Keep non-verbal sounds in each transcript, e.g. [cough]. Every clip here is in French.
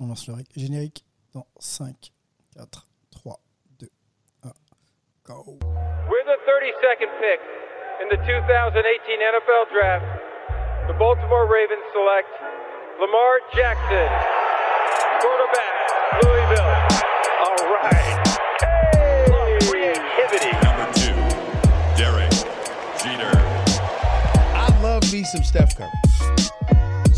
on lance le générique dans 5, 4, 3, 2, 1, go. With the 32nd pick in the 2018 NFL Draft, the Baltimore Ravens select Lamar Jackson, quarterback, Louisville. All right. Hey! Creativity. Number two, Derek Jeter. I love me some Steph Curry.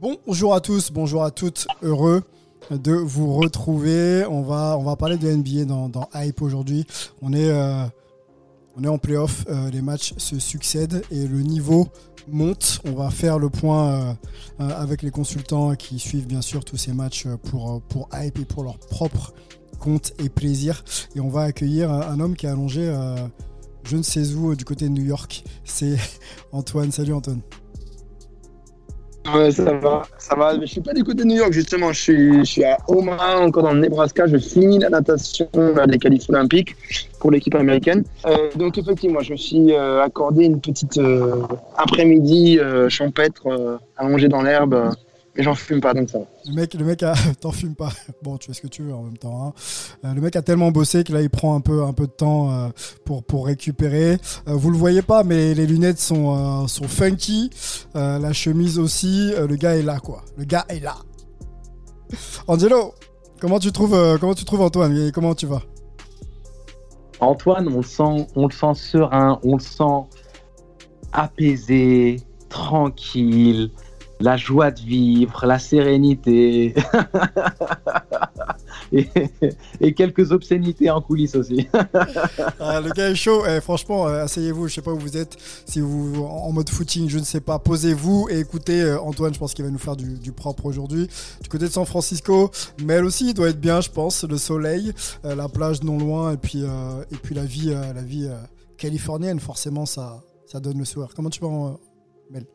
Bonjour à tous, bonjour à toutes, heureux de vous retrouver. On va, on va parler de NBA dans, dans Hype aujourd'hui. On est, euh, on est en playoff, euh, les matchs se succèdent et le niveau monte. On va faire le point euh, avec les consultants qui suivent bien sûr tous ces matchs pour, pour Hype et pour leur propre compte et plaisir. Et on va accueillir un, homme qui est allongé je ne sais où du côté de New York. C'est [laughs] Antoine. Salut Antoine. Ouais, ça va, ça va. Mais je suis pas du côté de New York, justement. Je suis, je suis à Omaha, encore dans le Nebraska. Je finis la natation là, des qualifs olympiques pour l'équipe américaine. Euh, donc, effectivement, je me suis euh, accordé une petite euh, après-midi euh, champêtre, euh, allongé dans l'herbe. Mais j'en fume pas, donc ça. Le mec, le mec a, [laughs] t'en fumes pas. Bon, tu fais ce que tu veux en même temps. hein. Euh, le mec a tellement bossé que là, il prend un peu, un peu de temps euh, pour, pour récupérer. Euh, vous le voyez pas, mais les lunettes sont, sont funky. La chemise aussi. Le gars est là, quoi. Le gars est là. Angelo, comment tu trouves, comment tu trouves Antoine Et Comment tu vas? Antoine, on le sent, on le sent serein, on le sent apaisé, tranquille, la joie de vivre, la sérénité [laughs] et, quelques obscénités en coulisses aussi. [laughs] Ah, Le gars est chaud. Eh, franchement, euh, asseyez-vous. Je sais pas où vous êtes. Si vous en mode footing, je ne sais pas. Posez-vous et écoutez euh, Antoine. Je pense qu'il va nous faire du, propre aujourd'hui. Du côté de San Francisco, Mel aussi, il doit être bien, je pense. Le soleil, euh, la plage non loin, et puis et puis la vie, la vie californienne. Forcément, ça ça donne le sourire. Comment tu vas, euh, Mel?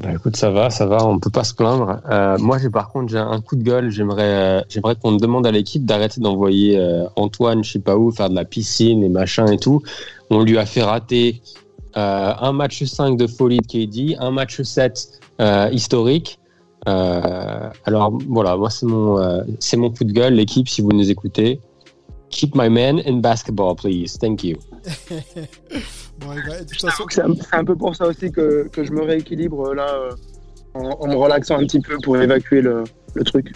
Bah écoute, ça va, ça va, on peut pas se plaindre. Euh, moi, j'ai par contre, j'ai un coup de gueule. J'aimerais, euh, j'aimerais qu'on demande à l'équipe d'arrêter d'envoyer euh, Antoine, je sais pas où, faire de la piscine et machin et tout. On lui a fait rater euh, un match 5 de folie de KD, un match 7 euh, historique. Euh, alors voilà, moi c'est mon, c'est mon coup de gueule. L'équipe, si vous nous écoutez, keep my man in basketball, please. Thank you. [laughs] Bon, bah, de toute façon, que C'est un, c'est un peu pour ça aussi que, que je me rééquilibre euh, là, euh, en, en me relaxant un petit peu pour évacuer le, le truc.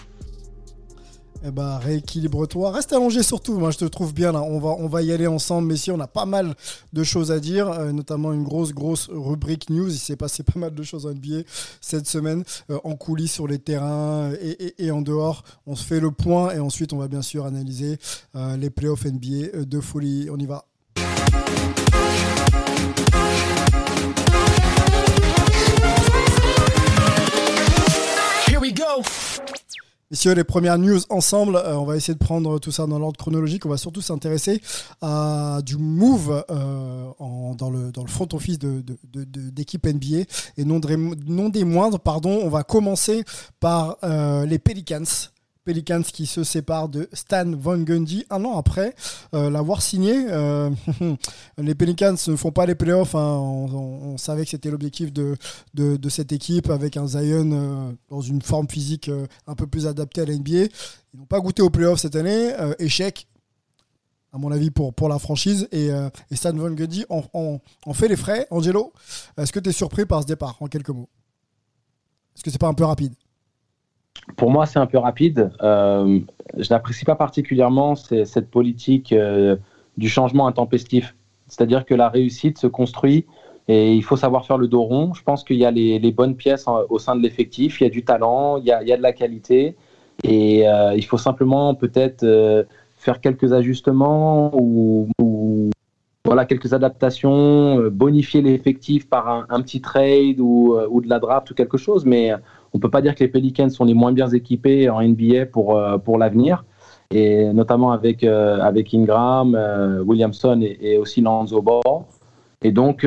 Eh ben, rééquilibre-toi. Reste allongé surtout. Moi, je te trouve bien là. On va, on va y aller ensemble. Mais si on a pas mal de choses à dire, euh, notamment une grosse, grosse rubrique news. Il s'est passé pas mal de choses en NBA cette semaine, euh, en coulisses, sur les terrains et, et- en dehors. On se fait le point et ensuite, on va bien sûr analyser euh, les playoffs NBA euh, de folie. On y va. Messieurs, les premières news ensemble, euh, on va essayer de prendre tout ça dans l'ordre chronologique. On va surtout s'intéresser à du move euh, dans, le, front office de, d'équipe NBA et non, des- non des moindres. Pardon, on va commencer par euh, les Pelicans. Pelicans qui se séparent de Stan Van Gundy un an après euh, l'avoir signé. Euh, [laughs] les Pelicans ne font pas les playoffs. hein. On, savait que c'était l'objectif de, cette équipe avec un Zion euh, dans une forme physique un peu plus adaptée à la NBA. Ils n'ont pas goûté aux playoffs cette année. Échec, à mon avis, pour, la franchise. Et, Stan Van Gundy en- en fait les frais. Angelo, est-ce que tu es surpris par ce départ, en quelques mots? Est-ce que c'est pas un peu rapide? Pour moi, c'est un peu rapide. Euh, je n'apprécie pas particulièrement cette politique euh, du changement intempestif. C'est-à-dire que la réussite se construit et il faut savoir faire le dos rond. Je pense qu'il y a les, bonnes pièces en- au sein de l'effectif, il y a du talent, il y a, de la qualité et euh, il faut simplement peut-être faire quelques ajustements ou, voilà, quelques adaptations, bonifier l'effectif par un, petit trade ou, ou, de la draft ou quelque chose, mais on peut pas dire que les Pelicans sont les moins bien équipés en NBA pour, pour l'avenir, et notamment avec, avec Ingram, Williamson et, aussi Lonzo Ball. Et donc,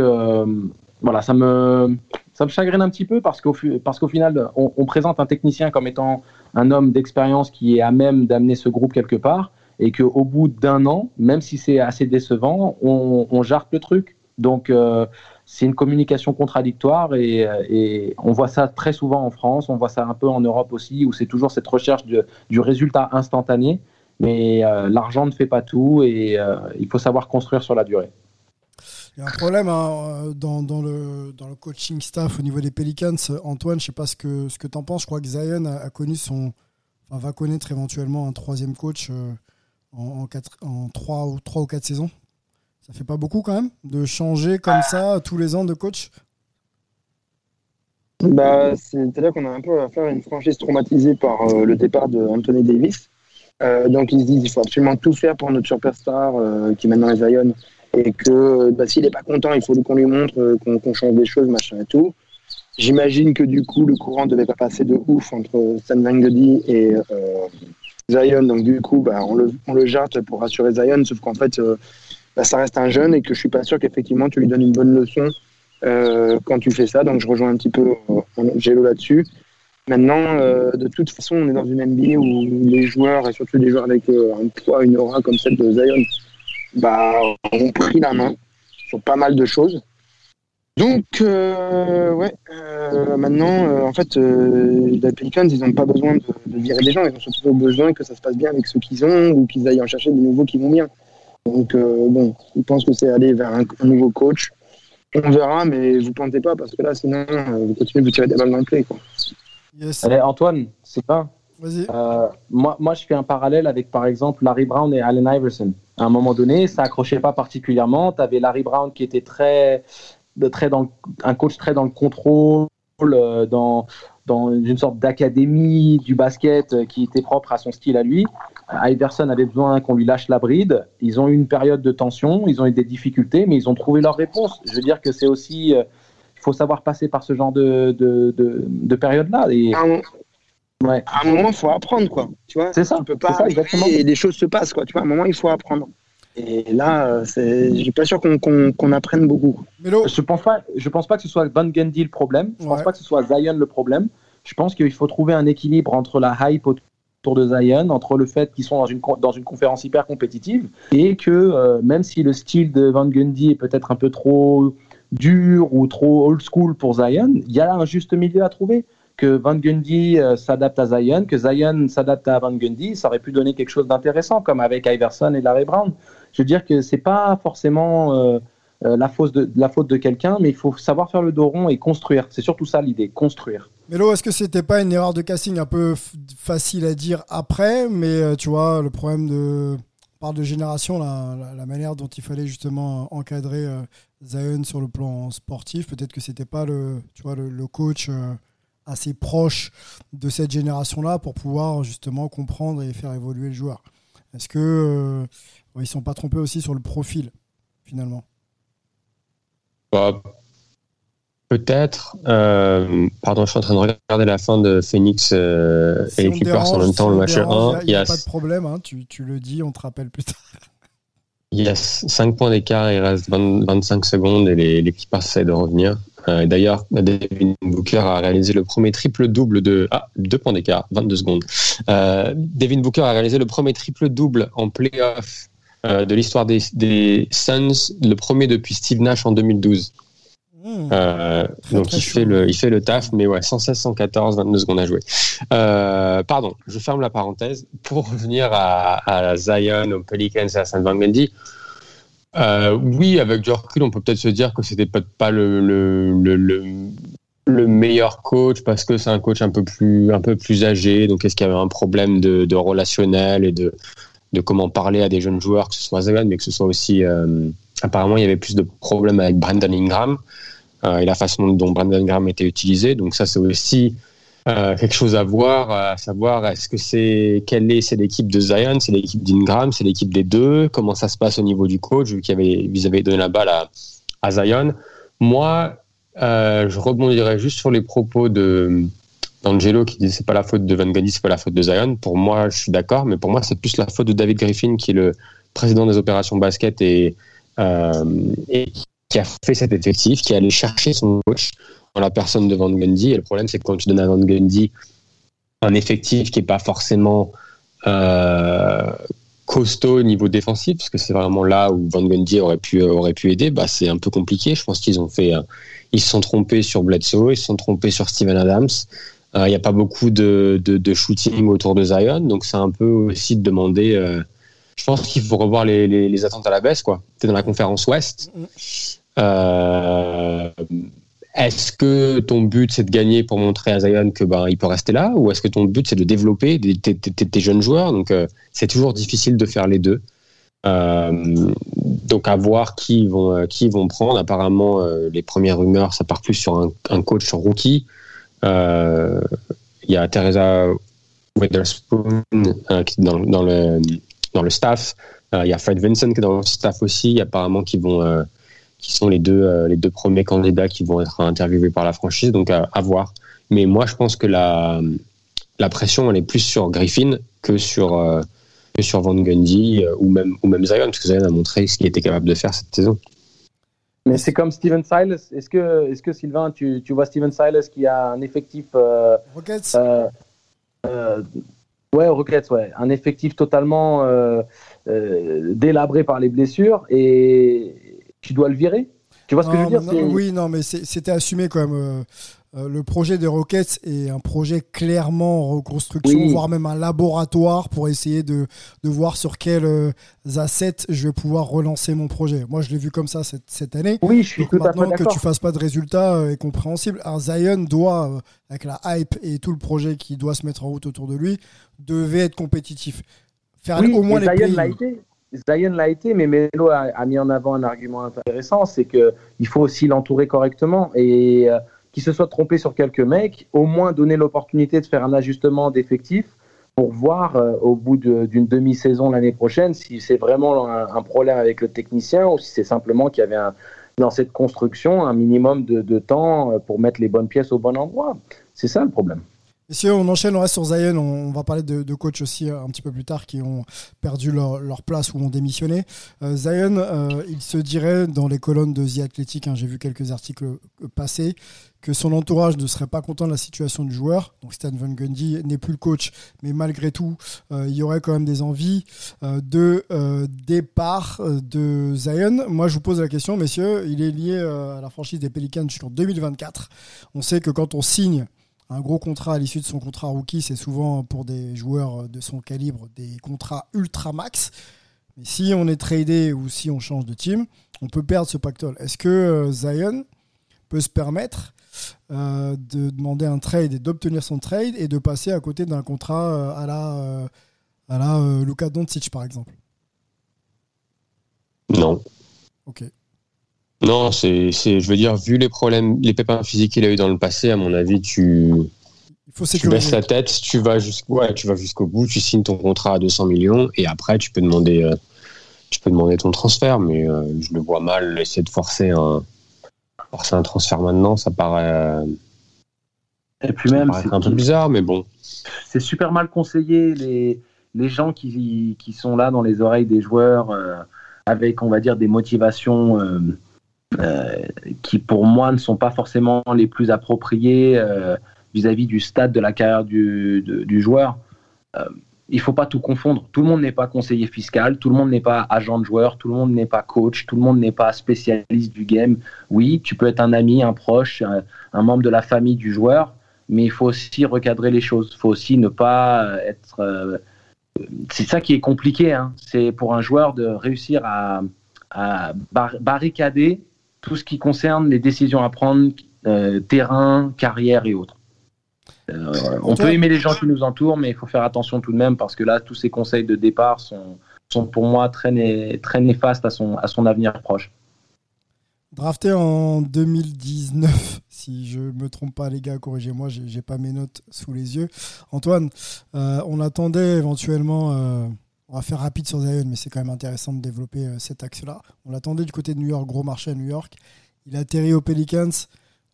voilà, ça me, ça me chagrine un petit peu parce qu'au, parce qu'au final, on, on, présente un technicien comme étant un homme d'expérience qui est à même d'amener ce groupe quelque part et qu'au bout d'un an, même si c'est assez décevant, on, on jarte le truc. Donc, euh, c'est une communication contradictoire et, et, on voit ça très souvent en France, on voit ça un peu en Europe aussi, où c'est toujours cette recherche de, du résultat instantané. Mais euh, l'argent ne fait pas tout et euh, il faut savoir construire sur la durée. Il y a un problème hein, dans, le, coaching staff au niveau des Pelicans. Antoine, je ne sais pas ce que, ce que tu en penses. Je crois que Zion a, connu son, enfin, va connaître éventuellement un troisième coach euh, en, en, quatre, en trois, ou, trois ou quatre saisons. Ça fait pas beaucoup quand même de changer comme ça tous les ans de coach? Bah, C'est-à-dire qu'on a un peu à faire une franchise traumatisée par euh, le départ de Anthony Davis. Euh, donc ils se disent qu'il faut absolument tout faire pour notre superstar euh, qui maintenant est Zion et que bah, s'il n'est pas content, il faut qu'on lui montre qu'on qu change des choses, machin et tout. J'imagine que du coup, le courant ne devait pas passer de ouf entre Stan Van et Zion. Donc du coup, bah, on, le, on le jarte pour rassurer Zion, sauf qu'en fait, bah, ça reste un jeune et que je suis pas sûr qu'effectivement tu lui donnes une bonne leçon euh, quand tu fais ça. Donc je rejoins un petit peu Gélo là-dessus. Maintenant, euh, de toute façon, on est dans une NBA où les joueurs, et surtout des joueurs avec euh, un poids, une aura comme celle de Zion, bah, ont pris la main sur pas mal de choses. Donc, euh, ouais, euh, maintenant, euh, en fait, les Pelicans, ils n'ont pas besoin de, de, virer des gens, ils ont surtout besoin que ça se passe bien avec ceux qu'ils ont ou qu'ils aillent en chercher des nouveaux qui vont bien. Donc, bon, ils pensent que c'est aller vers un, un, nouveau coach. On verra, mais vous ne plantez pas parce que là, sinon, vous continuez de vous tirer des balles dans le. Quoi. Yes. Allez, Antoine, c'est pas? Euh, moi, moi, je fais un parallèle avec, par exemple, Larry Brown et Allen Iverson. À un moment donné, ça accrochait pas particulièrement. Tu avais Larry Brown qui était très, très dans le, un coach très dans le contrôle, euh, dans, dans une sorte d'académie du basket euh, qui était propre à son style à lui. Iverson avait besoin qu'on lui lâche la bride. Ils ont eu une période de tension, ils ont eu des difficultés, mais ils ont trouvé leur réponse. Je veux dire que c'est aussi, il faut savoir passer par ce genre de, de, de, de période-là. Et... Ouais. À un moment, il faut apprendre, quoi. Tu vois, c'est ça. Tu peux pas ça, exactement. et des choses se passent, quoi. Tu vois, à un moment, il faut apprendre. Et là, c'est, je suis pas sûr qu'on, qu'on, qu'on apprenne beaucoup. Melo. Je pense pas, je pense pas que ce soit Van Gundy le problème. Je pense Ouais. pas que ce soit Zion le problème. Je pense qu'il faut trouver un équilibre entre la hype autour de Zion, entre le fait qu'ils sont dans une, dans une conférence hyper compétitive et que euh, même si le style de Van Gundy est peut-être un peu trop dur ou trop old school pour Zion, il y a un juste milieu à trouver. Que Van Gundy euh, s'adapte à Zion, que Zion s'adapte à Van Gundy, ça aurait pu donner quelque chose d'intéressant, comme avec Iverson et Larry Brown. Je veux dire que c'est pas forcément euh, la, faute de, la faute de quelqu'un, mais il faut savoir faire le dos rond et construire. C'est surtout ça l'idée, construire. Mélo, est-ce que c'était pas une erreur de casting un peu facile à dire après, mais euh, tu vois, le problème de. On parle de génération, la, manière dont il fallait justement encadrer euh, Zion sur le plan sportif, peut-être que c'était pas le, tu vois, le coach euh, assez proche de cette génération-là pour pouvoir justement comprendre et faire évoluer le joueur. Est-ce que euh, ils sont pas trompés aussi sur le profil finalement? Bah, Peut-être. Euh, pardon, je suis en train de regarder la fin de Phoenix euh, Si et les Clippers en même temps, le match dérange, 1. Il n'y a, Yes. pas de problème, hein, tu, tu le dis, on te rappelle plus tard. Il y a 5 points d'écart, il reste 20 25 secondes et les, les Clippers essaient de revenir. Euh, D'ailleurs, Devin Booker a réalisé le premier triple-double de... Ah, 2 points d'écart, 22 secondes. Devin Booker a réalisé le premier triple-double en playoff de l'histoire des, des Suns, le premier depuis Steve Nash en 2012. Mmh. Euh, Très, donc très il chaud. fait, le, il fait le taf, mais ouais, 116, 114, 22 secondes à jouer. Euh, pardon, je ferme la parenthèse pour revenir à, à Zion, aux Pelicans et à Saint Van Gundy. Euh, oui, avec du recul, on peut peut-être se dire que c'était peut-être pas le, le, le, le, le meilleur coach parce que c'est un coach un peu plus, un peu plus âgé. Donc, est-ce qu'il y avait un problème de, de relationnel et de, de comment parler à des jeunes joueurs, que ce soit Zion, mais que ce soit aussi. euh, apparemment, il y avait plus de problèmes avec Brandon Ingram et la façon dont Brandon Ingram était utilisé. Donc, ça, c'est aussi euh, quelque chose à voir, à savoir est-ce que c'est quelle est c'est l'équipe de Zion, c'est l'équipe d'Ingram, c'est l'équipe des deux, comment ça se passe au niveau du coach vu qu'il avait, vous avez donné la balle à, à Zion? Moi, euh, je rebondirais juste sur les propos de d'Angelo qui dit c'est pas la faute de Van Gundy, c'est pas la faute de Zion. Pour moi, je suis d'accord, mais pour moi c'est plus la faute de David Griffin qui est le président des opérations basket et, euh, et qui a fait cet effectif, qui est allé chercher son coach dans la personne de Van Gundy. Et le problème, c'est que quand tu donnes à Van Gundy un effectif qui n'est pas forcément euh, costaud au niveau défensif, parce que c'est vraiment là où Van Gundy aurait pu, aurait pu aider, bah, c'est un peu compliqué. Je pense qu'ils ont fait, euh, ils se sont trompés sur Bledsoe, ils se sont trompés sur Steven Adams. Euh, Il n'y a pas beaucoup de, shooting autour de Zion, donc c'est un peu aussi de demander. Je pense qu'il faut revoir les, les, les, attentes à la baisse. quoi. Tu es dans la conférence Ouest. Euh, est-ce que ton but c'est de gagner pour montrer à Zion que ben il peut rester là, ou est-ce que ton but c'est de développer tes, tes, tes jeunes joueurs? Donc euh, c'est toujours difficile de faire les deux. Euh, donc à voir qui vont qui vont prendre. Apparemment les premières rumeurs ça part plus sur un, un coach sur rookie. Il y a Teresa est dans, dans, le dans le staff. Il y a Fred Vincent qui est dans le staff aussi. Apparemment qui vont qui sont les deux, euh, les deux premiers candidats qui vont être interviewés par la franchise, donc à, à, voir. Mais moi, je pense que la, la pression, elle est plus sur Griffin que sur, euh, que sur Van Gundy euh, ou, même, ou même Zion, parce que Zion a montré ce qu'il était capable de faire cette saison. Mais c'est comme Steven Silas. Est-ce que, est que Sylvain, tu, tu, vois Steven Silas qui a un effectif. Euh, Rockets euh, Ouais, Rockets, ouais. Un effectif totalement délabré par les blessures et tu dois le virer. Tu vois ce non, que je veux dire non, Oui, non, mais c'était assumé quand même. Euh, le projet des Rockets est un projet clairement en reconstruction, oui. voire même un laboratoire pour essayer de, de voir sur quels euh, assets je vais pouvoir relancer mon projet. Moi, je l'ai vu comme ça cette, cette année. Oui, je suis Donc tout maintenant à fait que tu fasses pas de résultats euh, est compréhensible. Alors Zion doit, avec la hype et tout le projet qui doit se mettre en route autour de lui, devait être compétitif. Faire oui, au moins les Zion l'a été. Zion l'a été, mais Melo a, a, mis en avant un argument intéressant, c'est qu'il faut aussi l'entourer correctement et qu'il se soit trompé sur quelques mecs, au moins donner l'opportunité de faire un ajustement d'effectifs pour voir euh, au bout d'une demi-saison l'année prochaine si c'est vraiment un, problème avec le technicien ou si c'est simplement qu'il y avait dans cette construction un minimum de, de temps euh, pour mettre les bonnes pièces au bon endroit. C'est ça le problème. Messieurs, on enchaîne, on reste sur Zion. On, va parler de, de coachs aussi un petit peu plus tard qui ont perdu leur, place ou ont démissionné. Euh, Zion, euh, il se dirait dans les colonnes de The Athletic, hein, j'ai vu quelques articles passer, que son entourage ne serait pas content de la situation du joueur. Donc Stan Van Gundy n'est plus le coach, mais malgré tout, euh, il y aurait quand même des envies euh, de euh, départ de Zion. Moi, je vous pose la question, messieurs, il est lié à la franchise des Pelicans jusqu'en 2024. On sait que quand on signe un gros contrat à l'issue de son contrat rookie, c'est souvent pour des joueurs de son calibre des contrats ultra max. Mais si on est tradé ou si on change de team, on peut perdre ce pactole. Est-ce que euh, Zion peut se permettre euh, de demander un trade et d'obtenir son trade et de passer à côté d'un contrat euh, à la, à la Luka Doncic par exemple? Non. Ok. Non, c'est, je veux dire, vu les problèmes, les pépins physiques qu'il a eu dans le passé, à mon avis, tu, Il faut tu baisses la tête, tu vas jusqu'au, ouais, tu vas jusqu'au bout, tu signes ton contrat à 200 millions et après tu peux demander, euh, tu peux demander ton transfert, mais euh, je le vois mal essayer de forcer un, forcer un transfert maintenant, ça paraît. Et puis même, c'est un peu bizarre, mais bon. C'est super mal conseillé les les gens qui, qui sont là dans les oreilles des joueurs euh, avec, on va dire, des motivations. Euh, qui pour moi ne sont pas forcément les plus appropriés euh, vis-à-vis du stade de la carrière du, joueur. Euh, il faut pas tout confondre. Tout le monde n'est pas conseiller fiscal, tout le monde n'est pas agent de joueur, tout le monde n'est pas coach, tout le monde n'est pas spécialiste du game. Oui, tu peux être un ami, un proche, un, membre de la famille du joueur, mais il faut aussi recadrer les choses. Il faut aussi ne pas être. C'est ça qui est compliqué. Hein. C'est pour un joueur de réussir à, à bar barricader tout ce qui concerne les décisions à prendre, euh, terrain, carrière et autres. Euh, on peut aimer les gens qui nous entourent, mais il faut faire attention tout de même parce que là, tous ces conseils de départ sont, sont pour moi très, né très néfastes à son, à son avenir proche. Drafté en 2019, si je me trompe pas, les gars, corrigez-moi, j'ai j'ai pas mes notes sous les yeux. Antoine, euh, on attendait éventuellement. On va faire rapide sur Zion, mais c'est quand même intéressant de développer euh, cet axe-là. On l'attendait du côté de New York, gros marché à New York. Il a atterri aux Pelicans.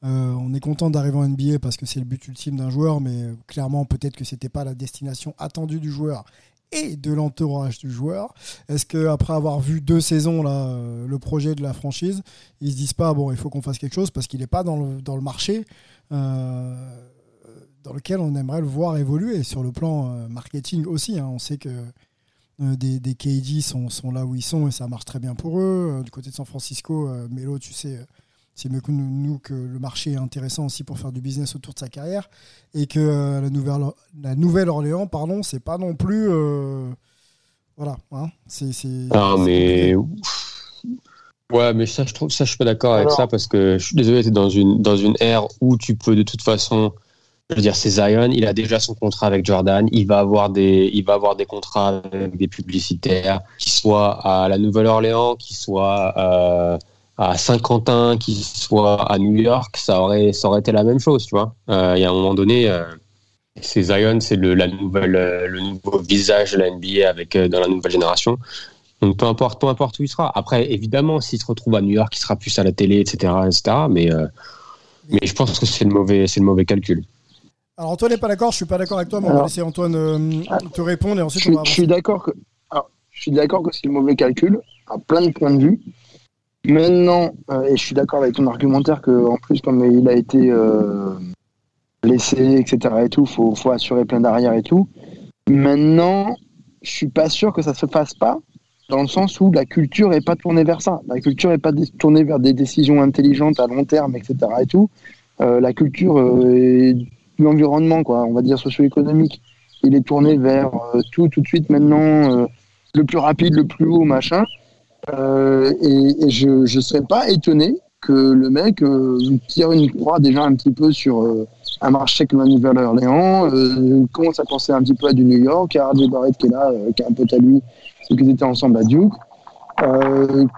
Euh, on est content d'arriver en NBA parce que c'est le but ultime d'un joueur, mais euh, clairement, peut-être que c'était pas la destination attendue du joueur et de l'entourage du joueur. Est-ce qu'après avoir vu deux saisons le projet de la franchise, ils se disent pas bon, il faut qu'on fasse quelque chose parce qu'il n'est pas dans le, marché dans lequel on aimerait le voir évoluer sur le plan marketing aussi. hein. On sait que des, des KD sont, sont là où ils sont et ça marche très bien pour eux. Euh, du côté de San Francisco, euh, Melo, tu sais, euh, c'est mieux que nous, nous que le marché est intéressant aussi pour faire du business autour de sa carrière et que euh, la Nouvelle la Nouvelle-Orléans, pardon, c'est pas non plus euh, voilà, hein, c'est Ah, mais. Ouais, mais ça, je trouve ça, je suis pas d'accord avec ça parce que je suis désolé, t'es dans une, dans une ère où tu peux de toute façon. Je veux dire, c'est Zion, il a déjà son contrat avec Jordan, il va avoir des, il va avoir des contrats avec des publicitaires, qui soient à la Nouvelle-Orléans, qui soient euh, à Saint-Quentin, qui soient à New York, ça aurait, ça aurait été la même chose, tu vois. Euh, y a un moment donné, euh, c'est Zion, c'est le, la nouvelle, le nouveau visage de la NBA avec, euh, dans la nouvelle génération. Donc peu importe, peu importe où il sera. Après, évidemment, s'il se retrouve à New York, il sera plus à la télé, etc., etc. Mais, euh, mais je pense que c'est le c'est le mauvais calcul. Alors Antoine n'est pas d'accord, je suis pas d'accord avec toi, mais on va laisser Antoine euh, te répondre et Je ensuite suis, on va je suis d'accord que, alors, je suis d'accord que c'est le mauvais calcul à plein de points de vue. Maintenant, euh, et je suis d'accord avec ton argumentaire que en plus comme il a été euh, blessé, etc. et tout, faut, faut assurer plein d'arrière et tout. Maintenant, je suis pas sûr que ça se fasse pas dans le sens où la culture est pas tournée vers ça. La culture est pas tournée vers des décisions intelligentes à long terme, etc. et tout. Euh, la culture euh, est l'environnement, quoi, on va dire socio-économique. Il est tourné vers euh, tout, tout de suite maintenant, euh, le plus rapide, le plus haut, machin. Euh, et, je ne serais pas étonné que le mec euh, tire une croix déjà un petit peu sur un marché comme la Nouvelle-Orléans, commence à penser un petit peu à du New York, à RJ Barrett qui est là, qui est un pote à lui, ceux qui étaient ensemble à Duke,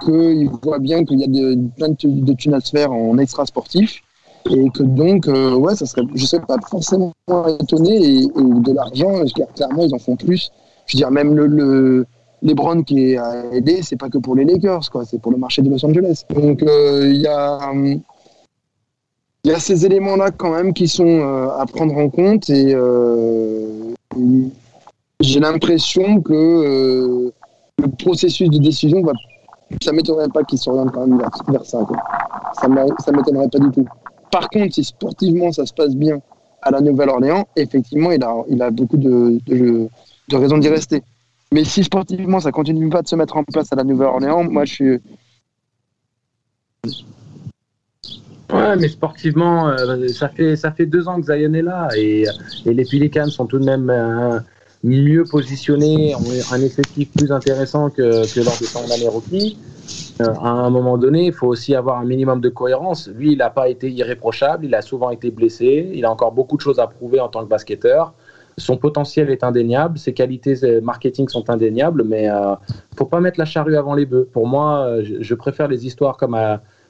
qu'il voit bien qu'il y a de, plein de, de à se faire en extra sportif. Et que donc, euh, ouais, ça serait, je serais pas forcément étonné et, et de l'argent, parce que clairement, ils en font plus. Je veux dire, même le, le LeBron qui est à aider, c'est pas que pour les Lakers, quoi, c'est pour le marché de Los Angeles. Donc, euh, il y a, il y a ces éléments-là quand même qui sont euh, à prendre en compte et euh, j'ai l'impression que euh, le processus de décision va, ça m'étonnerait pas qu'il s'oriente quand même vers, vers ça. Quoi. Ça m'étonnerait pas du tout. Par contre, si sportivement ça se passe bien à la Nouvelle-Orléans, effectivement, il a, beaucoup de, raisons d'y rester. Mais si sportivement ça continue pas de se mettre en place à la Nouvelle-Orléans, moi je suis. Ouais, mais sportivement, euh, ça, fait, deux ans que Zion est là et, les Pelicans sont tout de même euh, mieux positionnés, ont un effectif plus intéressant que, que lors de son année rookie. Euh, à un moment donné, il faut aussi avoir un minimum de cohérence. Lui, il n'a pas été irréprochable, il a souvent été blessé, il a encore beaucoup de choses à prouver en tant que basketteur. Son potentiel est indéniable, ses qualités euh, marketing sont indéniables, mais euh, faut pas mettre la charrue avant les bœufs. Pour moi, euh, je, préfère les histoires comme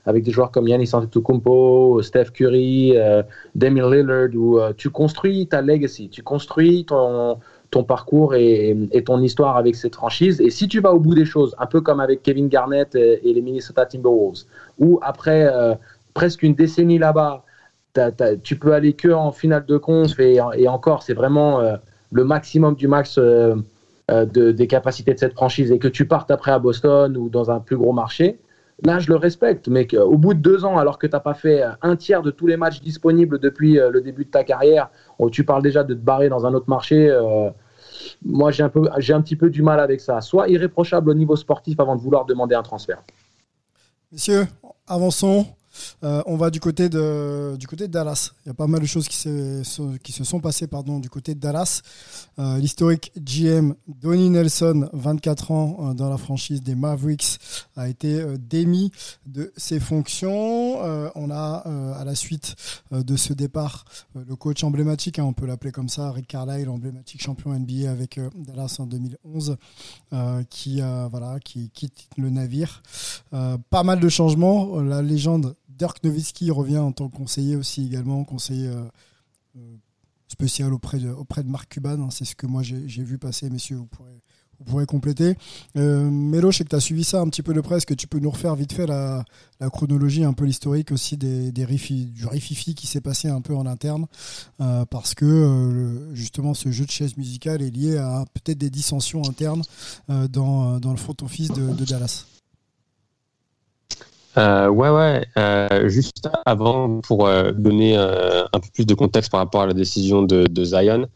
avec des joueurs comme Yannis Antetokounmpo, Steph Curry, euh, Damian Lillard, où tu construis ta legacy, tu construis ton, ton parcours et, ton histoire avec cette franchise. Et si tu vas au bout des choses, un peu comme avec Kevin Garnett et, les Minnesota Timberwolves, où après euh, presque une décennie là-bas, tu peux aller que en finale de conf et, encore, c'est vraiment euh, le maximum du max euh, de- des capacités de cette franchise et que tu partes après à Boston ou dans un plus gros marché. Là, je le respecte, mais qu'au bout de deux ans, alors que tu n'as pas fait un tiers de tous les matchs disponibles depuis le début de ta carrière, où tu parles déjà de te barrer dans un autre marché, moi j'ai un, peu, j'ai un petit peu du mal avec ça. Soit irréprochable au niveau sportif avant de vouloir demander un transfert. Messieurs, avançons. On va du côté de Dallas. Il y a pas mal de choses qui, se sont passées pardon du côté de Dallas. L'historique GM Donnie Nelson, 24 ans dans la franchise des Mavericks, a été démis de ses fonctions. on a à la suite de ce départ le coach emblématique, hein, on peut l'appeler comme ça, Rick Carlisle, emblématique champion NBA avec Dallas en 2011, qui quitte le navire. Euh, pas mal de changements. La légende Dirk Nowitzki revient en tant que conseiller aussi également, conseiller euh, euh, spécial auprès de, auprès de Marc Cuban. Hein. c'est ce que moi j'ai vu passer, messieurs. Vous pourrez, vous pourrez compléter. Euh, Mélo, je sais que tu as suivi ça un petit peu de près. Est-ce que tu peux nous refaire vite fait la, chronologie, un peu l'historique aussi des, des du rififi qui s'est passé un peu en interne Parce que justement, ce jeu de chaise musicale est lié à peut-être des dissensions internes dans, dans, le front office de Dallas. Euh, ouais, ouais. Euh, juste avant, pour euh, donner un peu plus de contexte par rapport à la décision de, de, Zion,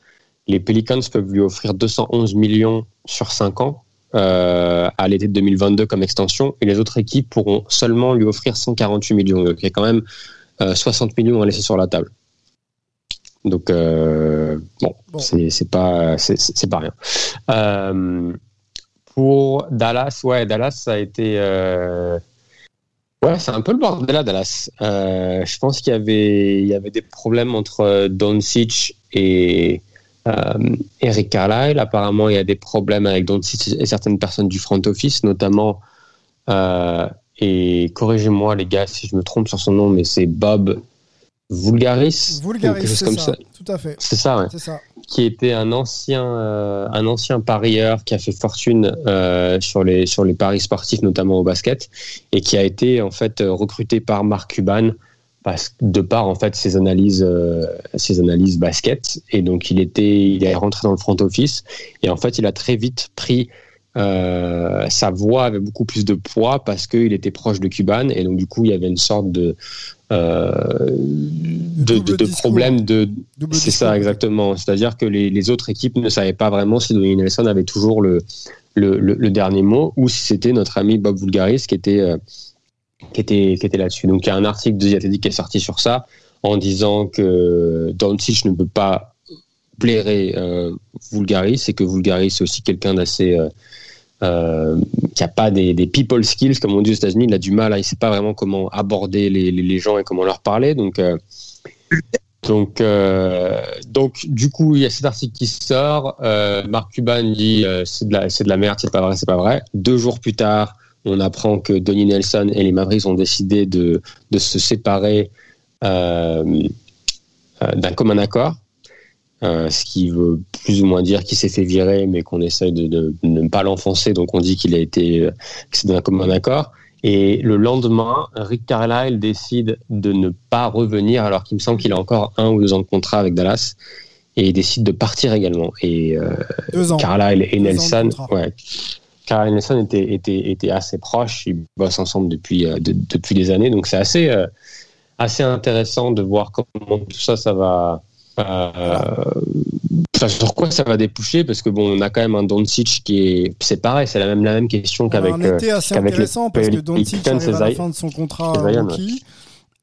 les Pelicans peuvent lui offrir 211 millions sur 5 ans à l'été de 2022 comme extension, et les autres équipes pourront seulement lui offrir 148 millions. Donc il y a quand même 60 millions à laisser sur la table. Donc bon, bon. c'est pas c'est pas rien. pour Dallas, ouais, Dallas ça a été Ouais, c'est un peu le bordel à Dallas. Euh, je pense qu'il y avait, il y avait des problèmes entre euh, Doncic et euh, Eric Carlisle. Apparemment, il y a des problèmes avec Doncic et certaines personnes du front office, notamment. Euh, et corrigez-moi les gars si je me trompe sur son nom, mais c'est Bob Vulgaris. Vulgaris, c'est ça. Tout à fait. C'est ça, ouais. C'est ça qui était un ancien, euh, un ancien parieur qui a fait fortune euh, sur, les, sur les paris sportifs, notamment au basket, et qui a été en fait recruté par Marc Cuban parce, de par en fait ses analyses, euh, ses analyses basket. Et donc il était, il est rentré dans le front office et en fait il a très vite pris sa voix avait beaucoup plus de poids parce qu'il était proche de Cuban et donc du coup il y avait une sorte de de, de, de problèmes de. C'est ça, exactement. C'est-à-dire que les, les, autres équipes ne savaient pas vraiment si Donnie Nelson avait toujours le, le, le, dernier mot ou si c'était notre ami Bob Vulgaris qui était, euh, qui était, qui était là-dessus. Donc il y a un article de The qui est sorti sur ça en disant que Doncic ne peut pas blairer euh, Vulgaris et que Vulgaris est aussi quelqu'un d'assez euh, euh, qui a pas des, people skills comme on dit aux États-Unis, il a du mal, il sait pas vraiment comment aborder les, gens et comment leur parler. Donc, euh, donc, euh, donc, du coup, il y a cet article qui sort. Euh, Marc Cuban dit c'est de la, c'est de la merde, c'est pas vrai, c'est pas vrai. Deux jours plus tard, on apprend que Donnie Nelson et les Mavericks ont décidé de, de se séparer d'un commun accord. Euh, ce qui veut plus ou moins dire qu'il s'est fait virer, mais qu'on essaye de, de, de, ne pas l'enfoncer. Donc on dit qu'il a été, euh, que c'est un commun accord. Et le lendemain, Rick Carlisle décide de ne pas revenir, alors qu'il me semble qu'il a encore un ou deux ans de contrat avec Dallas, et il décide de partir également. Et euh, Carlisle et Nelson, ouais, Carlisle et Nelson étaient, étaient, étaient, assez proches, ils bossent ensemble depuis, euh, de, depuis des années, donc c'est assez, assez intéressant de voir comment tout ça, ça va euh, sur quoi ça va déboucher Parce que bon, on a quand même un Doncic qui est, c'est pareil, c'est la même la même question qu'avec. Un été assez intéressant parce que Doncic arrive à la fin de son contrat rookie.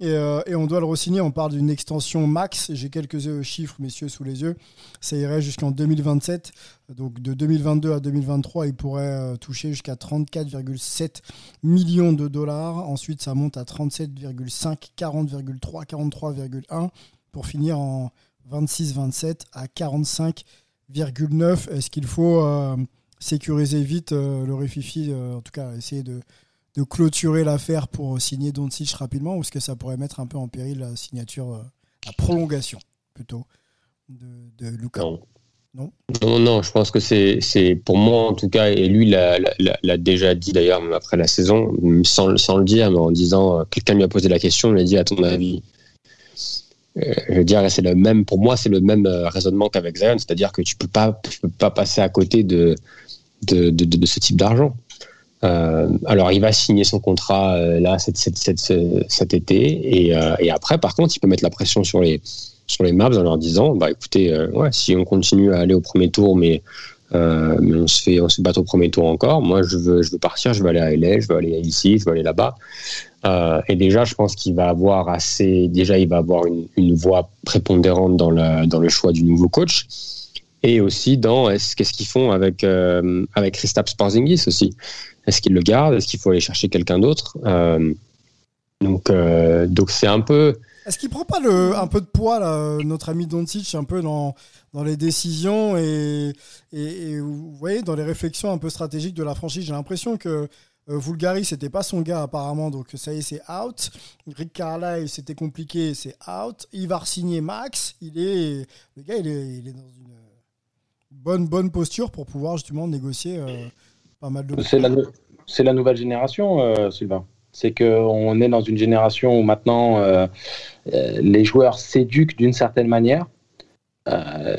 Et, euh, et, on doit le re-signer. On parle d'une extension max. J'ai quelques euh, chiffres, messieurs, sous les yeux. Ça irait jusqu'en 2027. Donc de 2022 à 2023, il pourrait euh, toucher jusqu'à 34,7 millions de dollars. Ensuite, ça monte à 37,5, 40,3, 43,1 pour finir en 26-27 à 45,9. Est-ce qu'il faut euh, sécuriser vite euh, le Réfifi, euh, en tout cas essayer de, de clôturer l'affaire pour signer Doncic rapidement, ou est-ce que ça pourrait mettre un peu en péril la signature, la prolongation plutôt de, de Lucas non. non? Non, je pense que c'est, pour moi en tout cas, et lui l'a, déjà dit d'ailleurs même après la saison, sans, sans le dire, mais en disant, quelqu'un lui a posé la question, il a dit à ton avis, je veux dire, c'est le même, pour moi, c'est le même euh, raisonnement qu'avec Zion, c'est-à-dire que tu peux peux pas passer à côté de, de, de, ce type d'argent. Euh, alors, il va signer son contrat euh, là cet, cet, cet, cet été, et, euh, et, après, par contre, il peut mettre la pression sur les sur les Mavs en leur disant, bah écoutez, ouais, si on continue à aller au premier tour, mais euh, mais on se fait on se bat au premier tour encore. Moi, je veux je veux partir, je veux aller à LA, je veux aller ici, je veux aller là-bas. Euh, et déjà, je pense qu'il va avoir assez. Déjà, il va avoir une, voix prépondérante dans le dans le choix du nouveau coach et aussi dans qu'est-ce qu'ils font avec euh, avec Kristaps Porzingis aussi? Est-ce qu'ils le gardent? Est-ce qu'il faut aller chercher quelqu'un d'autre? Euh, Donc donc c'est un peu. Est-ce qu'il prend pas un peu de poids, notre ami Doncic, un peu dans, dans les décisions et, vous voyez, dans les réflexions un peu stratégiques de la franchise? J'ai l'impression que euh, Vulgari, c'était pas son gars apparemment, donc ça y est, c'est out. Rick Carlisle, c'était compliqué, c'est out. Il va signer Max. Il est, le gars, il est, dans une bonne, bonne posture pour pouvoir justement négocier euh, pas mal de. C'est la, nouvelle génération, euh, Sylvain. C'est qu'on est dans une génération où maintenant euh, euh, les joueurs s'éduquent d'une certaine manière. Euh,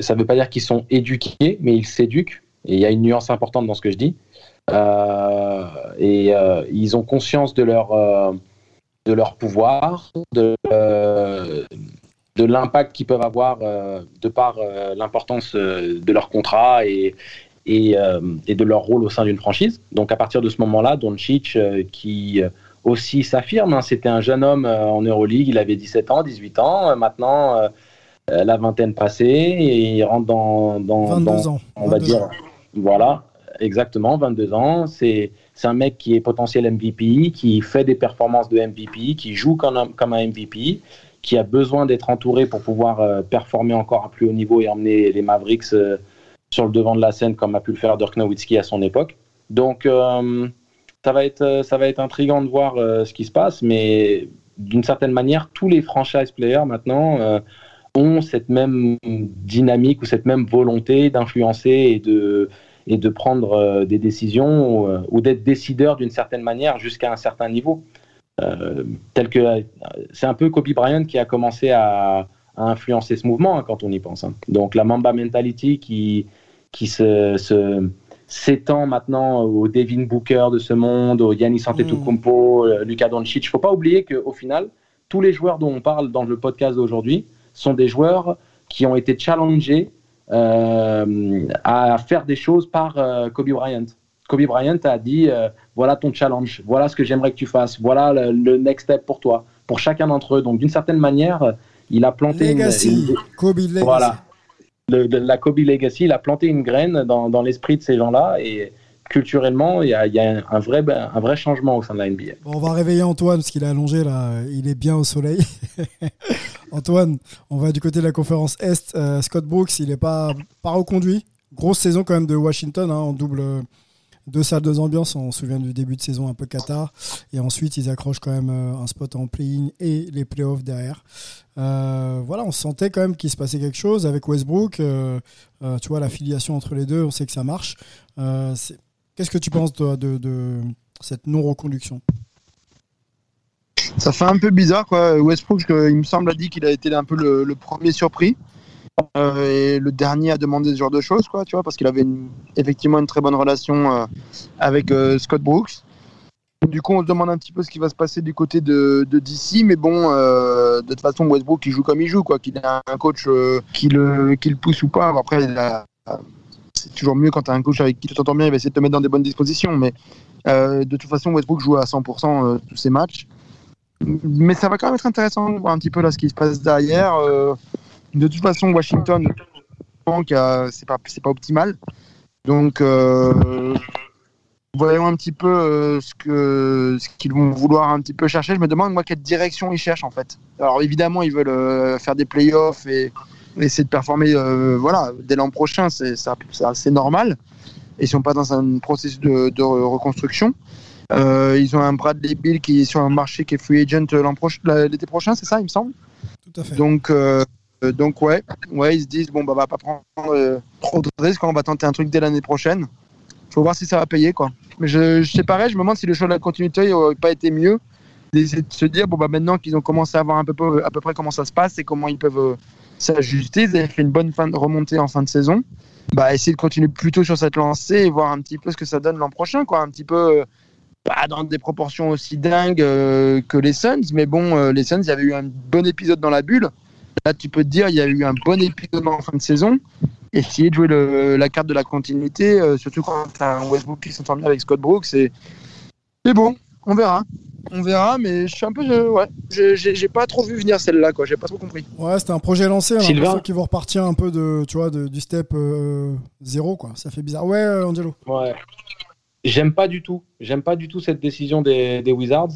ça ne veut pas dire qu'ils sont éduqués, mais ils s'éduquent. Et il y a une nuance importante dans ce que je dis. Euh, et euh, ils ont conscience de leur, euh, de leur pouvoir, de, euh, de l'impact qu'ils peuvent avoir euh, de par euh, l'importance euh, de leur contrat et, et, euh, et, de leur rôle au sein d'une franchise. Donc à partir de ce moment-là, Doncic, euh, qui aussi s'affirme, hein, c'était un jeune homme en Euroleague, il avait 17 ans, 18 ans, maintenant la vingtaine passée, et il rentre dans, dans, 22 dans ans. on va 22 dire, ans. voilà, exactement, 22 ans. C'est c'est un mec qui est potentiel MVP, qui fait des performances de MVP, qui joue comme un, comme un MVP, qui a besoin d'être entouré pour pouvoir euh, performer encore à plus haut niveau et emmener les Mavericks euh, sur le devant de la scène comme a pu le faire Dirk Nowitzki à son époque. Donc euh, ça va être ça va être intriguant de voir euh, ce qui se passe, mais d'une certaine manière, tous les franchise players maintenant euh, ont cette même dynamique ou cette même volonté d'influencer et de et de prendre euh, des décisions ou, euh, d'être décideur d'une certaine manière jusqu'à un certain niveau. Euh, tel que euh, c'est un peu Kobe Bryant qui a commencé à, influencer ce mouvement hein, quand on y pense. hein. Donc la Mamba mentality qui qui se s'étend maintenant au Devin Booker de ce monde, au Giannis Antetokounmpo, euh, Luka Doncic. Il faut pas oublier qu'au final, tous les joueurs dont on parle dans le podcast d'aujourd'hui sont des joueurs qui ont été challengés euh, à faire des choses par euh, Kobe Bryant. Kobe Bryant a dit euh, voilà ton challenge, voilà ce que j'aimerais que tu fasses, voilà le, le next step pour toi, pour chacun d'entre eux. Donc d'une certaine manière, il a planté Legacy. une, Kobe Legacy. voilà de la Kobe Legacy, il a planté une graine dans, dans l'esprit de ces gens-là et culturellement, il y a, y a un, vrai, un vrai changement au sein de la NBA. On va réveiller Antoine parce qu'il est allongé là, il est bien au soleil. [laughs] Antoine, on va du côté de la conférence Est. Euh, Scott Brooks, il n'est pas, pas reconduit. Grosse saison quand même de Washington hein, en double. Deux salles, deux ambiances. On se souvient du début de saison un peu Qatar. Et ensuite, ils accrochent quand même euh, un spot en play-in et les playoffs derrière. Euh, voilà, on sentait quand même qu'il se passait quelque chose avec Westbrook. Euh, tu vois, l'affiliation entre les deux, on sait que ça marche. Qu'est-ce que tu penses de, cette non-reconduction? Ça fait un peu bizarre, quoi. Westbrook, il me semble, a dit qu'il a été un peu le premier surpris. Euh, et le dernier à demander ce genre de choses, quoi, tu vois, parce qu'il avait effectivement une très bonne relation euh, avec euh, Scott Brooks. Du coup, on se demande un petit peu ce qui va se passer du côté de, DC, mais bon, de toute façon, Westbrook, il joue comme il joue, quoi, qu'il a un coach qui, le, pousse ou pas. Après, c'est toujours mieux quand tu as un coach avec qui tu t'entends bien, il va essayer de te mettre dans des bonnes dispositions, mais de toute façon, Westbrook joue à 100% euh, tous ses matchs. Mais ça va quand même être intéressant de voir un petit peu là ce qui se passe derrière. De toute façon, Washington, c'est pas optimal. Donc, euh, voyons un petit peu euh, ce que ce qu'ils vont vouloir un petit peu chercher. Je me demande moi quelle direction ils cherchent en fait. Alors évidemment, ils veulent euh, faire des playoffs et essayer de performer. euh, voilà, dès l'an prochain, c'est ça- c'est normal. Ils sont pas dans un processus de, de reconstruction. Ils ont un Bradley Bill qui est sur un marché qui est free agent l'été prochain, c'est ça, il me semble. Tout à fait. Donc, donc ouais, ouais, ils se disent bon bah on va pas prendre euh, trop de risques, on va tenter un truc dès l'année prochaine. Faut voir si ça va payer quoi. Mais je, je sais pareil, je me demande si le choix de la continuité aurait pas été mieux d'essayer de se dire bon bah maintenant qu'ils ont commencé à voir un peu à peu près comment ça se passe et comment ils peuvent euh, s'ajuster, ils avaient fait une bonne fin de remontée en fin de saison. Bah essayer de continuer plutôt sur cette lancée et voir un petit peu ce que ça donne l'an prochain quoi, un petit peu euh, pas dans des proportions aussi dingues euh, que les Suns, mais bon, euh, les Suns, il y avait eu un bon épisode dans la bulle. Là, tu peux te dire, il y a eu un bon épisode en fin de saison. essayer de jouer le, la carte de la continuité, euh, surtout quand t'as un Westbrook qui s'entend bien avec Scott Brooks. Et, mais bon, on verra. On verra, mais je suis un peu. je- ouais, je- j'ai pas trop vu venir celle-là, quoi. J'ai pas trop compris. Ouais, c'était un projet lancé. A Sylvain. qu'ils vont repartir un peu de, tu vois, de- du step euh, zéro, quoi. Ça fait bizarre. Ouais, euh, Angelo. Ouais. J'aime pas du tout. J'aime pas du tout cette décision des, des Wizards.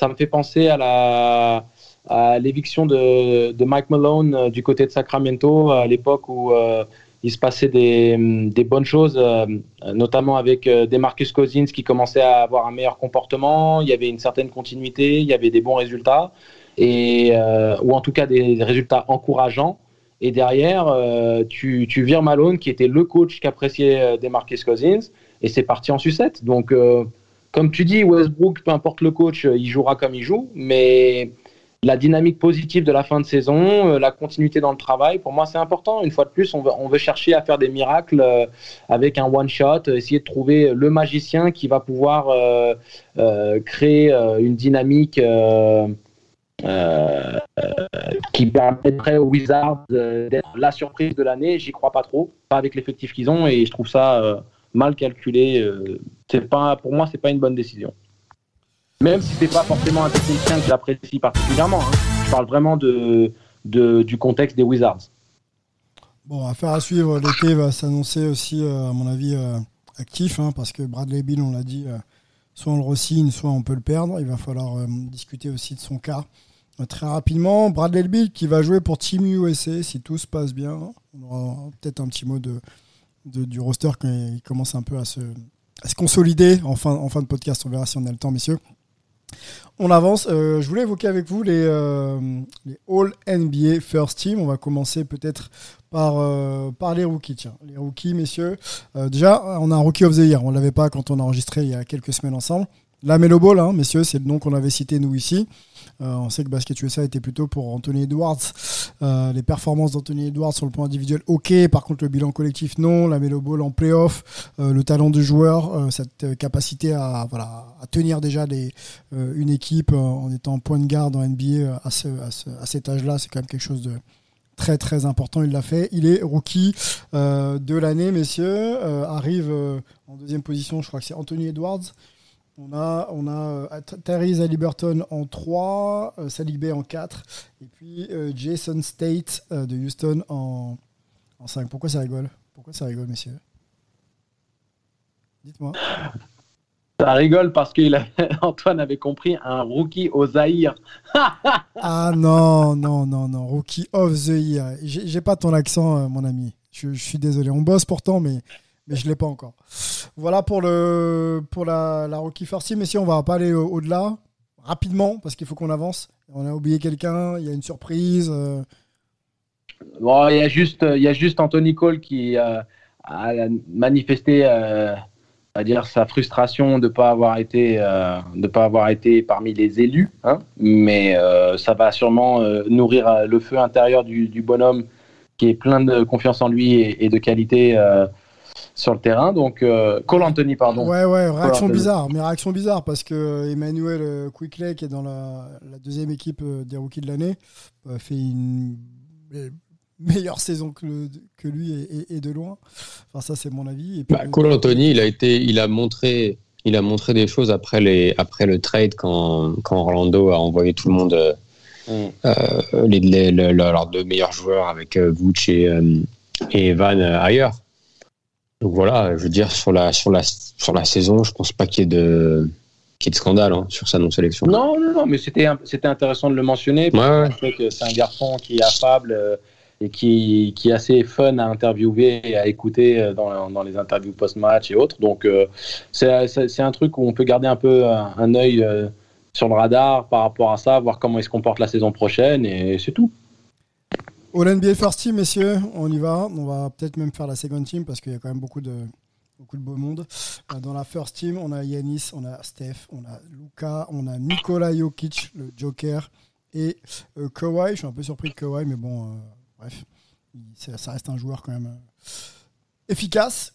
Ça me fait penser à la à l'éviction de, Mike Malone euh, du côté de Sacramento à l'époque où euh, il se passait des, des bonnes choses, euh, notamment avec euh, Cousins qui commençaient à avoir un meilleur comportement. Il y avait une certaine continuité, il y avait des bons résultats et ou en tout cas des résultats encourageants. Et derrière, tu, tu vires Malone qui était le coach qu'appréciait euh, des Marcus Cousins et c'est parti en sucette. Donc, comme tu dis, Westbrook, peu importe le coach, il jouera comme il joue, mais la dynamique positive de la fin de saison, euh, la continuité dans le travail, pour moi, c'est important. Une fois de plus, on veut, chercher à faire des miracles euh, avec un one-shot, euh, essayer de trouver le magicien qui va pouvoir euh, créer une dynamique. qui permettrait aux Wizards d'être la surprise de l'année, j'y crois pas trop, pas avec l'effectif qu'ils ont, et je trouve ça mal calculé. c'est pas, pour moi, c'est pas une bonne décision. Même si c'est pas forcément un technicien que j'apprécie particulièrement. hein. Je parle vraiment de, du contexte des Wizards. Bon, affaire à suivre. L'été va s'annoncer aussi, euh, à mon avis, euh, actif, hein, parce que Bradley Bill, on l'a dit, euh, soit on le re-signe, soit on peut le perdre. Il va falloir discuter aussi de son cas très rapidement. Bradley Bill qui va jouer pour Team USA si tout se passe bien. On aura peut-être un petit mot de- du roster quand il commence un peu à se, à se consolider en fin, en fin de podcast. On verra si on a le temps, messieurs. On avance. Euh, je voulais évoquer avec vous les, euh, All NBA First Team. On va commencer peut-être par, euh, par les rookies. Tiens, les rookies, messieurs. Déjà, on a un Rookie of the Year. On l'avait pas quand on a enregistré il y a quelques semaines ensemble. La Melo Ball, hein, messieurs, c'est le nom qu'on avait cité nous ici. Euh, on sait que Basket USA était plutôt pour Anthony Edwards. Euh, les performances d'Anthony Edwards sur le plan individuel, ok. Par contre, le bilan collectif, non. La Melo Ball en playoff, euh, le talent du joueur, cette capacité à, tenir déjà une équipe en étant point de garde en NBA à, ce, à, ce- à cet âge-là, c'est quand même quelque chose de très très important. Il l'a fait. Il est rookie de l'année, messieurs. Arrive en deuxième position, je crois que c'est Anthony Edwards. On a, on a euh, Tyrese Halliburton en 3, euh, Sadiq Bey en 4, et puis euh, Jason State de Houston en, en 5. Pourquoi ça rigole? Pourquoi ça rigole, messieurs? Dites-moi. Ça rigole parce que [laughs] Antoine avait compris un rookie au Zaïre. [laughs] Ah non, non, non, non. Rookie of the Year. J'ai pas ton accent, mon ami. Je, je suis désolé. On bosse pourtant, mais, mais je l'ai pas encore. Voilà pour, le, pour la, la First Team. Mais si on va pas aller au- au-delà, rapidement, parce qu'il faut qu'on avance. On a oublié quelqu'un, il y a une surprise. euh, Bon, il y a juste, il y a juste Anthony Cole qui euh, a manifesté, euh, on va dire, sa frustration de pas avoir été, euh, de pas avoir été parmi les élus. hein. Mais euh, ça va sûrement euh, nourrir euh, le feu intérieur du, bonhomme qui est plein de confiance en lui et, de qualité euh, sur le terrain. Donc, euh, Cole Anthony, pardon. Ouais, ouais, réaction bizarre. Mais réaction bizarre parce que euh, Emmanuel euh, Quickley, qui est dans la, la deuxième équipe euh, des rookies de l'année, a fait une me- meilleure saison que, le- que lui et, et- et de loin. Enfin, ça, c'est mon avis. Et puis, Bah, Cole Anthony, il a été, il a montré, il a montré des choses après les, après le trade quand, quand Orlando a envoyé tout le monde, euh, euh, les, les- le- leurs deux meilleurs joueurs avec euh, Vooch et, euh, et Evan euh, ailleurs. Donc voilà, je veux dire sur la, sur la, sur la saison, je pense pas qu'il y ait de, qu'il y ait de scandale hein, sur sa non-sélection. Non, non, non, mais c'était intéressant de le mentionner. Ouais, ouais. parce que c'est un garçon qui est affable euh, et qui, qui est assez fun à interviewer et à écouter euh, dans, dans les interviews post-match et autres. Donc, euh, c'est un truc où on peut garder un peu un, un œil euh, sur le radar par rapport à ça, voir comment il se comporte la saison prochaine et c'est tout. All NBA First Team, messieurs, on y va. On va peut-être même faire la second team parce qu'il y a quand même beaucoup de, beaucoup de beau monde. Euh, Dans la First Team, on a Yanis, on a Steph, on a Luca, on a Nikola Jokic, le Joker, et euh, Kawhi. Je suis un peu surpris de Kawhi, mais bon, euh, bref, ça reste un joueur quand même efficace.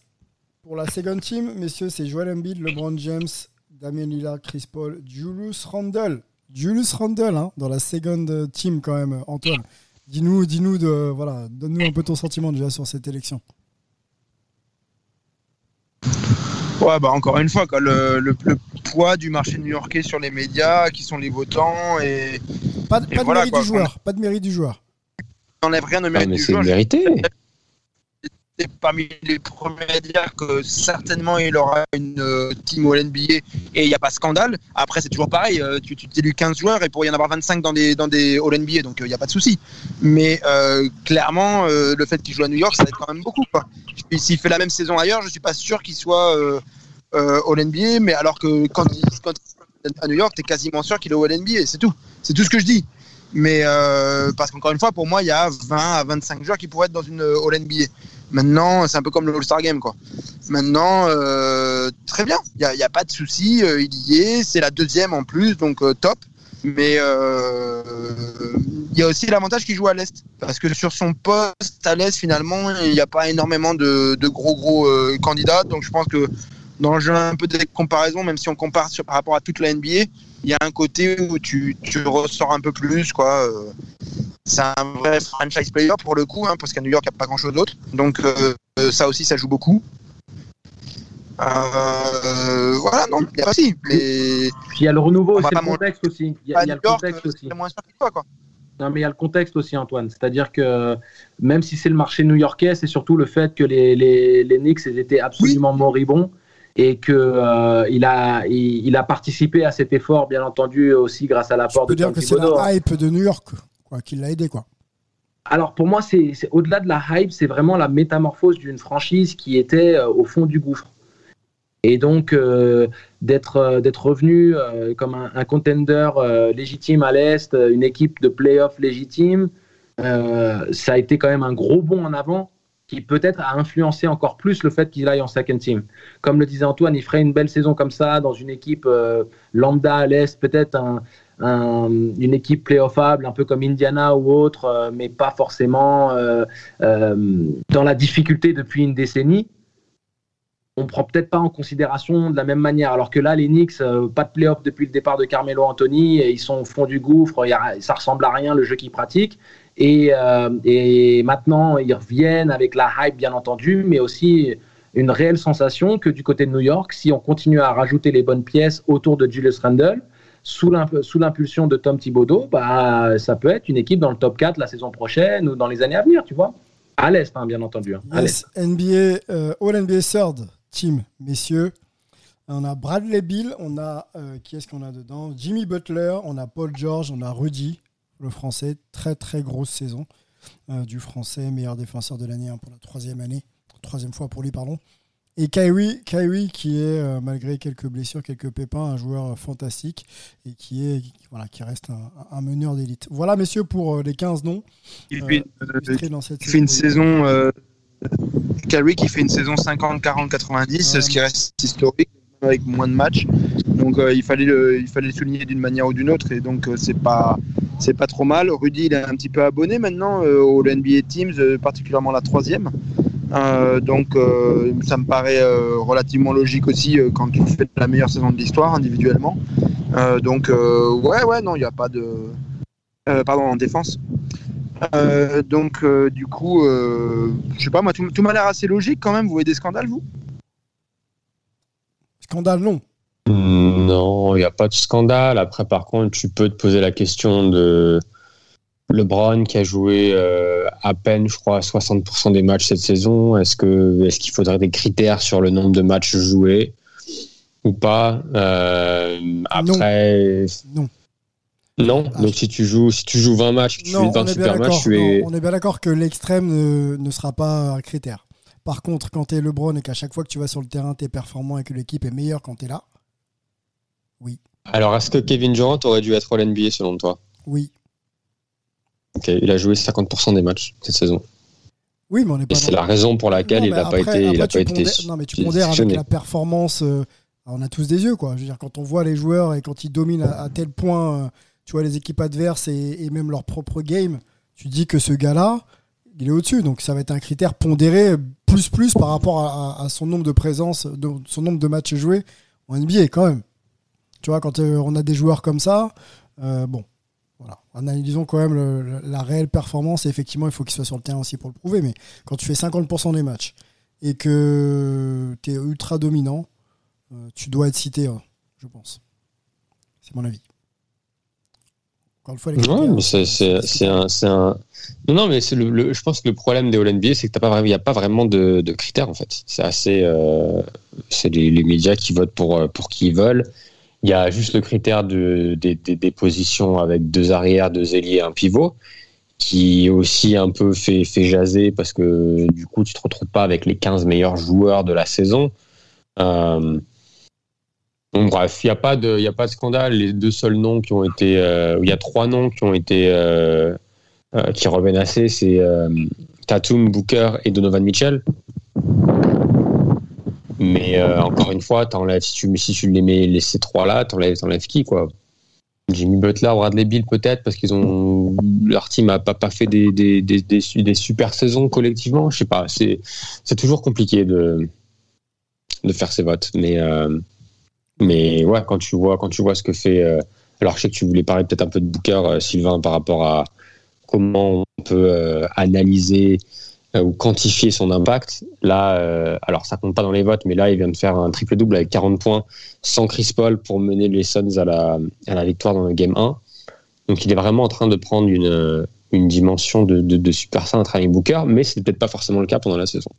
Pour la second team, messieurs, c'est Joel Embiid, LeBron James, Damien Lillard, Chris Paul, Julius Randle. Julius Randle, hein, dans la second team quand même, Antoine. Dis-nous, dis-nous de voilà, donne-nous un peu ton sentiment déjà sur cette élection. Ouais, bah encore une fois, quoi, le, le, poids du marché new-yorkais sur les médias, qui sont les votants et pas, de, mérite du joueur, pas de mérite du joueur. N'enlève rien au ah, mérite ah, mais du joueur. Mérité. J'étais parmi les premiers à dire que certainement il aura une euh, team au NBA et il n'y a pas scandale. Après, c'est toujours pareil. euh, tu tu t'élues 15 joueurs et pour y en avoir 25 dans des, dans des All NBA, donc il n'y a pas de souci. Mais euh, clairement, euh, le fait qu'il joue à New York, ça va être quand même beaucoup. S'il fait la même saison ailleurs, je suis pas sûr qu'il soit euh, euh, All NBA, mais alors que quand il, quand est à New York, tu es quasiment sûr qu'il est au All NBA, c'est tout. C'est tout ce que je dis. Mais euh, parce qu'encore une fois, pour moi, il y a 20 à 25 joueurs qui pourraient être dans une euh, All NBA. Maintenant, c'est un peu comme le All-Star Game, quoi. Maintenant, euh, très bien, il n'y a, pas de souci, euh, il y est, c'est la deuxième en plus, donc euh, top. Mais il y a aussi l'avantage qu'il joue à l'Est. Parce que sur son poste à l'Est, finalement, il n'y a pas énormément de, gros, gros candidats. Donc je pense que dans le jeu, un peu des comparaisons, même si on compare par rapport à toute la NBA, il y a un côté où tu, tu ressors un peu plus, quoi. euh, c'est un vrai franchise player pour le coup, hein, parce qu'à New York, il n'y a pas grand-chose d'autre. Donc euh, euh, ça aussi, ça joue beaucoup. Euh, voilà, non, il n'y a pas si. Mais Puis il y a le renouveau, c'est le contexte aussi. Il y a, y le contexte aussi. moins sûr que toi, quoi. Non, mais il y a le contexte aussi, Antoine. C'est-à-dire que même si c'est le marché new-yorkais, c'est surtout le fait que les, les, les Knicks étaient absolument moribonds et qu'il il a, il, il a participé à cet effort, bien entendu, aussi grâce à Je l'apport de peux dire que c'est la hype de New York quoi, qui l'a aidé. Quoi. Alors pour moi, c'est au-delà de la hype, c'est vraiment la métamorphose d'une franchise qui était euh, au fond du gouffre. Et donc euh, d'être euh, d'être revenu euh, comme un, un contender euh, légitime à l'Est, euh, une équipe de playoff légitime, euh, ça a été quand même un gros bond en avant qui peut-être a influencé encore plus le fait qu'il aille en second team. Comme le disait Antoine, il ferait une belle saison comme ça dans une équipe euh, lambda à l'Est, peut-être un, un- une équipe playoffable, un peu comme Indiana ou autre, euh, mais pas forcément euh, dans la difficulté depuis une décennie. On prend peut-être pas en considération de la même manière. Alors que là, les Knicks, pas de playoff depuis le départ de Carmelo Anthony, et ils sont au fond du gouffre, ça ressemble à rien le jeu qu'ils pratiquent. Et, euh, et maintenant, ils reviennent avec la hype, bien entendu, mais aussi une réelle sensation que du côté de New York, si on continue à rajouter les bonnes pièces autour de Julius Randle, sous l'imp- sous l'impulsion de Tom Thibodeau, bah, ça peut être une équipe dans le top 4 la saison prochaine ou dans les années à venir, tu vois. À l'Est, hein, bien entendu. hein. NBA, euh, All NBA Third Team, messieurs. On a Bradley Bill, on a euh, qui est-ce qu'on a dedans? Jimmy Butler, on a Paul George, on a Rudy, le français. Très très grosse saison euh, du français, meilleur défenseur de l'année hein, pour la troisième année, troisième fois pour lui, pardon. Et Kyrie, Kyrie qui est, euh, malgré quelques blessures, quelques pépins, un joueur euh, fantastique et qui, est, qui- voilà, qui reste un, un meneur d'élite. Voilà, messieurs, pour les 15 noms. Il fait, illustrés dans cette il fait une saison. Kyrie qui fait une saison 50-40-90, Ouais. ce qui reste historique avec moins de matchs. Donc euh, il fallait le, il fallait le souligner d'une manière ou d'une autre et donc euh, c'est pas c'est pas trop mal. Rudy il est un petit peu abonné maintenant euh, au NBA Teams, euh, particulièrement la troisième. Euh, donc euh, ça me paraît relativement logique aussi quand tu fais la meilleure saison de l'histoire individuellement. Donc ouais ouais non il n'y a pas de pardon en défense. Donc du coup je sais pas moi tout, tout m'a l'air assez logique quand même. Vous voyez des scandales vous? Scandale, non. Non, il n'y a pas de scandale. Après, par contre, tu peux te poser la question de LeBron qui a joué euh, à peine, je crois, 60% des matchs cette saison. Est-ce que est-ce qu'il faudrait des critères sur le nombre de matchs joués ou pas? Euh, Après, Non. non? Ah, Donc si tu joues si tu joues 20 matchs, tu Non, fais on 20 est bien super matchs, tu es on est bien d'accord que l'extrême ne, ne sera pas un critère. Par contre, quand tu es LeBron et qu'à chaque fois que tu vas sur le terrain, tu es performant et que l'équipe est meilleure quand tu es là, Alors, est-ce que Kevin Durant aurait dû être All NBA selon toi? Oui. Ok, il a joué 50% des matchs cette saison. Oui, mais on n'est Et pas c'est la raison pour laquelle Non, il n'a pas après- été, il a Non, mais tu pondères avec la performance. euh, on a tous des yeux, quoi. Je veux dire, quand on voit les joueurs et quand ils dominent à, à tel point, euh, tu vois, les équipes adverses et, et même leur propre game, tu dis que ce gars-là, il est au-dessus. Donc ça va être un critère pondéré plus plus par rapport à, à- à son nombre de présences, de- son nombre de matchs joués en NBA quand même. Tu vois, quand euh, on a des joueurs comme ça, euh, bon, voilà. Analysons quand même le- le- la réelle performance. Et effectivement, il faut qu'il soit sur le terrain aussi pour le prouver. Mais quand tu fais 50% des matchs et que tu es ultra dominant, euh, tu dois être cité, hein, je pense. C'est mon avis. Encore une fois, les mais c'est c'est- c'est un, c'est un. Non, non, mais c'est le, le- je pense que le problème des All-NBA, c'est que t'as pas, vraiment- il n'y a pas vraiment de, de critères, en fait. C'est assez. euh, c'est les, les médias qui votent pour, pour qui ils veulent. Il y a juste le critère de, des, positions avec deux arrières, deux ailiers et un pivot, qui aussi un peu fait, jaser parce que du coup, tu te retrouves pas avec les 15 meilleurs joueurs de la saison. Euh, Bon, bref, il n'y a, pas de- a pas de scandale. Les deux seuls noms qui ont été. euh, Il y a trois noms qui ont été. euh, qui reviennent assez c'est Tatum, Booker et Donovan Mitchell. Mais euh, encore une fois, t'enlèves- si, tu, si tu les mets les, ces trois-là, t'enlèves, t'enlèves qui quoi? Jimmy Butler, Bradley Bill peut-être parce qu'ils ont leur team a pas, pas fait des, des, des, des, super saisons collectivement. Je sais pas, c'est c'est toujours compliqué de de faire ces votes, mais euh, mais ouais, quand tu vois, quand tu vois ce que fait. euh, alors, je sais que tu voulais parler peut-être un peu de Booker, Sylvain, par rapport à comment on peut analyser ou quantifier son impact. Là, euh, alors ça compte pas dans les votes, mais là, il vient de faire un triple-double avec 40 points sans Chris Paul pour mener les Suns à la, à la victoire dans le game 1. Donc, il est vraiment en train de prendre une, euh, une dimension de, de, de super sain à Booker, mais c'est peut-être pas forcément le cas pendant la saison.